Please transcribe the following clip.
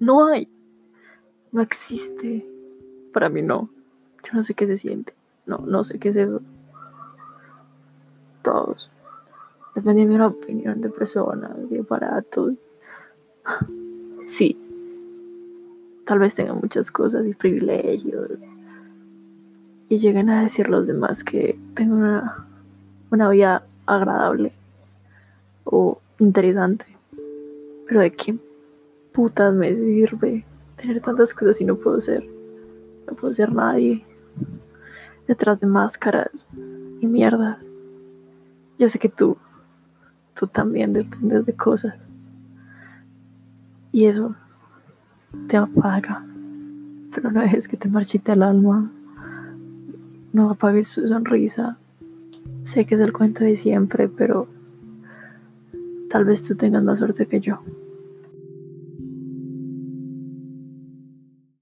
No hay. No existe. Para mí no. Yo no sé qué se siente. No, no sé qué es eso. Todos. Dependiendo de una opinión de personas, de aparatos. Sí. Tal vez tengan muchas cosas y privilegios. Y lleguen a decir los demás que tengo una, una vida agradable o interesante. Pero de qué putas me sirve tener tantas cosas y no puedo ser. No puedo ser nadie. Detrás de máscaras y mierdas. Yo sé que tú, tú también dependes de cosas. Y eso te apaga. Pero no dejes que te marchite el alma. No apagues su sonrisa. Sé que es el cuento de siempre, pero tal vez tú tengas más suerte que yo.